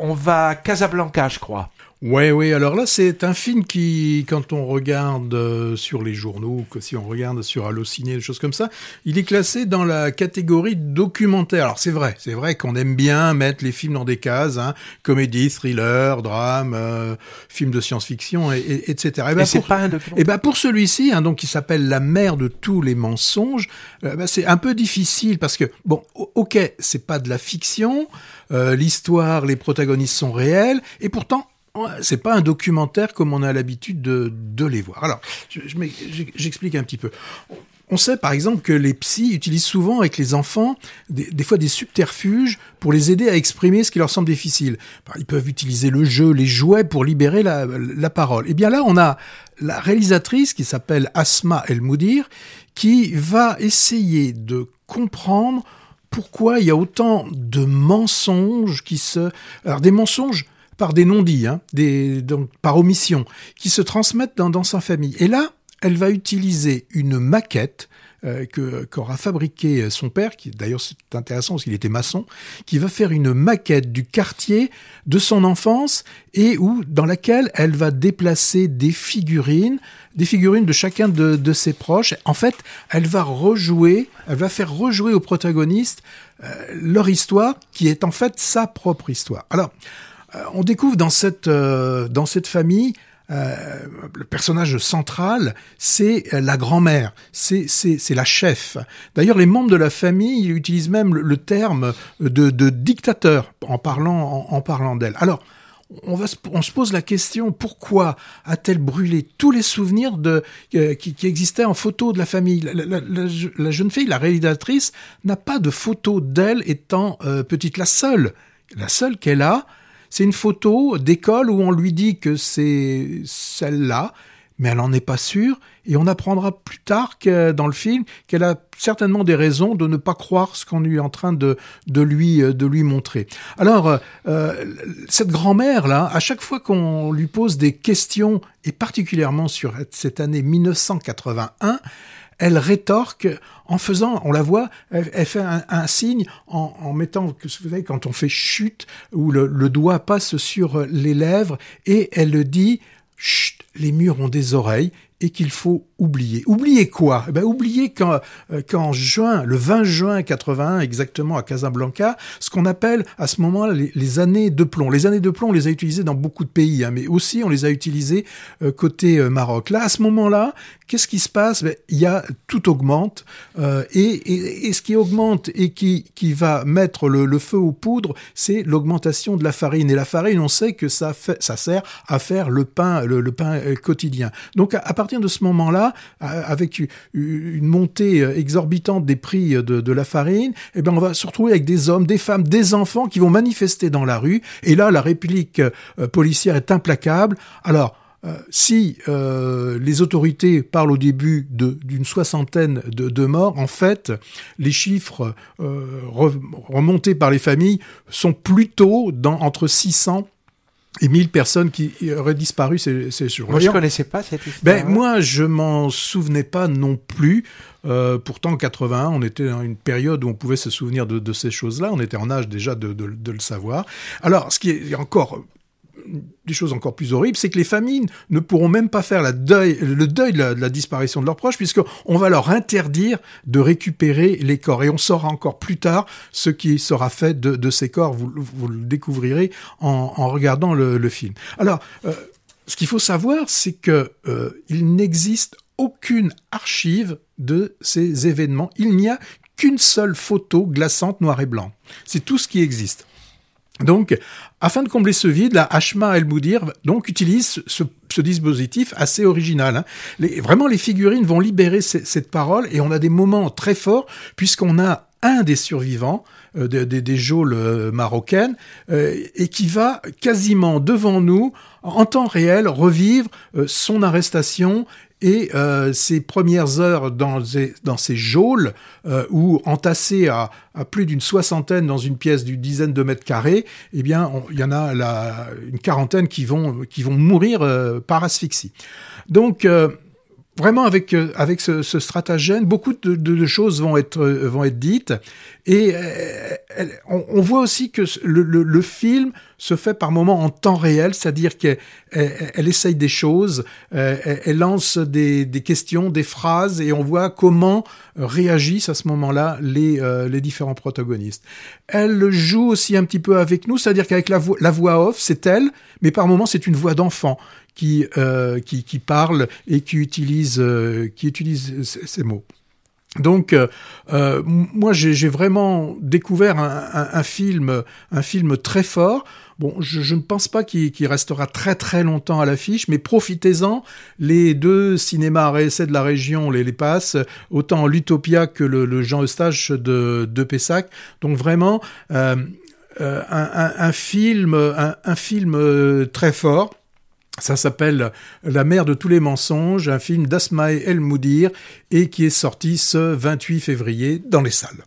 On va à Casablanca, je crois. Ouais, oui. Alors là, c'est un film qui, quand on regarde euh, sur les journaux, que si on regarde sur Allociné, des choses comme ça, il est classé dans la catégorie documentaire. Alors c'est vrai, c'est vrai qu'on aime bien mettre les films dans des cases, hein, comédie, thriller, drame, euh, film de science-fiction, et, et, etc. Et, ben c'est pas un documentaire. Et ben pour celui-ci, hein, donc qui s'appelle La mère de tous les mensonges, euh, ben, c'est un peu difficile parce que bon, ok, c'est pas de la fiction, euh, l'histoire, les protagonistes sont réels, et pourtant c'est pas un documentaire comme on a l'habitude de, les voir. Alors, j'explique un petit peu. On sait par exemple que les psys utilisent souvent avec les enfants des, fois des subterfuges pour les aider à exprimer ce qui leur semble difficile. Ils peuvent utiliser le jeu, les jouets pour libérer la, la parole. Et bien là, on a la réalisatrice qui s'appelle Asma El Moudir qui va essayer de comprendre pourquoi il y a autant de mensonges qui se... Alors des mensonges par des non-dits, hein, des, donc, par omission, qui se transmettent dans, dans sa famille. Et là, elle va utiliser une maquette euh, que qu'aura fabriqué son père, qui d'ailleurs c'est intéressant parce qu'il était maçon, qui va faire une maquette du quartier de son enfance et où dans laquelle elle va déplacer des figurines, des figurines de chacun de, de ses proches. En fait, elle va rejouer, elle va faire rejouer aux protagonistes euh, leur histoire, qui est en fait sa propre histoire. Alors, euh, on découvre dans cette euh, dans cette famille euh, le personnage central, c'est la grand-mère, c'est la chef. D'ailleurs, les membres de la famille utilisent même le, terme de, dictateur en parlant, en, parlant d'elle. Alors, on, va, on se pose la question pourquoi a-t-elle brûlé tous les souvenirs de, qui, qui, existaient en photo de la famille? La, jeune fille, la réalisatrice, n'a pas de photo d'elle étant petite. La seule, la seule qu'elle a, c'est une photo d'école où on lui dit que c'est celle-là, mais elle n'en est pas sûre, et on apprendra plus tard que dans le film qu'elle a certainement des raisons de ne pas croire ce qu'on est en train de, lui, de lui montrer. Alors, euh, cette grand-mère, là, à chaque fois qu'on lui pose des questions, et particulièrement sur cette année 1981, elle rétorque en faisant, on la voit, elle, fait un, signe en, mettant, vous savez, quand on fait chute, où le, doigt passe sur les lèvres, et elle le dit, chut, les murs ont des oreilles, et qu'il faut oublier. Oublier quoi? Eh ben, Oublier qu'en, euh, qu'en juin, le 20 juin 81 exactement à Casablanca, ce qu'on appelle à ce moment-là les, années de plomb. Les années de plomb, on les a utilisées dans beaucoup de pays, hein, mais aussi on les a utilisées euh, côté euh, Maroc. Là, à ce moment-là, qu'est-ce qui se passe? Ben, Il y a tout augmente et, et, ce qui augmente et qui, qui va mettre le, feu aux poudres, c'est l'augmentation de la farine. Et la farine, on sait que ça, ça sert à faire le pain, le, pain quotidien. Donc à partir de ce moment-là, avec une montée exorbitante des prix de, de la farine, eh bien on va se retrouver avec des hommes, des femmes, des enfants qui vont manifester dans la rue. Et là, la réplique euh, policière est implacable. Alors, euh, si euh, les autorités parlent au début d'une soixantaine de, morts, en fait, les chiffres euh, remontés par les familles sont plutôt dans, entre 600 et 1000 personnes qui auraient disparu ces, ces jours-là. Moi, je connaissais pas cette histoire. Ben, moi, je m'en souvenais pas non plus. Euh, pourtant, en 81, on était dans une période où on pouvait se souvenir de, de ces choses-là. On était en âge déjà de, de, de, le savoir. Alors, ce qui est encore des choses encore plus horribles, c'est que les familles ne pourront même pas faire le deuil de la, disparition de leurs proches, puisqu'on va leur interdire de récupérer les corps. Et on saura encore plus tard ce qui sera fait de, ces corps. Vous, vous, le découvrirez en, regardant le, le, film. Alors, euh, ce qu'il faut savoir, c'est que euh, il n'existe aucune archive de ces événements. Il n'y a qu'une seule photo glaçante noir et blanc. C'est tout ce qui existe. Donc, afin de combler ce vide, la Hashma El Boudir donc utilise ce, dispositif assez original. Hein. Vraiment, les figurines vont libérer cette parole et on a des moments très forts puisqu'on a un des survivants euh, des, des, geôles euh, marocaines euh, et qui va quasiment devant nous en temps réel revivre son arrestation et euh, ses premières heures dans, dans ces geôles, euh, où entassés à, plus d'une soixantaine dans une pièce d'une dizaine de mètres carrés, eh bien, il y en a une quarantaine qui vont, qui vont mourir euh, par asphyxie. Donc, euh, vraiment avec avec ce, ce, stratagème, beaucoup de, choses vont être vont être dites et on, voit aussi que le film se fait par moments en temps réel, c'est-à-dire qu'elle elle, essaye des choses, elle, elle lance des, questions, des phrases, et on voit comment réagissent à ce moment-là les, les différents protagonistes. Elle joue aussi un petit peu avec nous, c'est-à-dire qu'avec la, voix off, c'est elle, mais par moments c'est une voix d'enfant qui, euh, qui, qui, parle et qui utilise, euh, qui utilise ces, mots. Donc, euh, euh moi, j'ai vraiment découvert un, film, un film très fort. Bon, je, ne pense pas qu'il restera très très longtemps à l'affiche, mais profitez-en. Les deux cinémas à de la région les, les passent, autant l'Utopia que le, Jean Eustache de, de Pessac. Donc vraiment, euh, euh un, film, un, film très fort. Ça s'appelle La mère de tous les mensonges, un film d'Asmae El Moudir et qui est sorti ce 28 février dans les salles.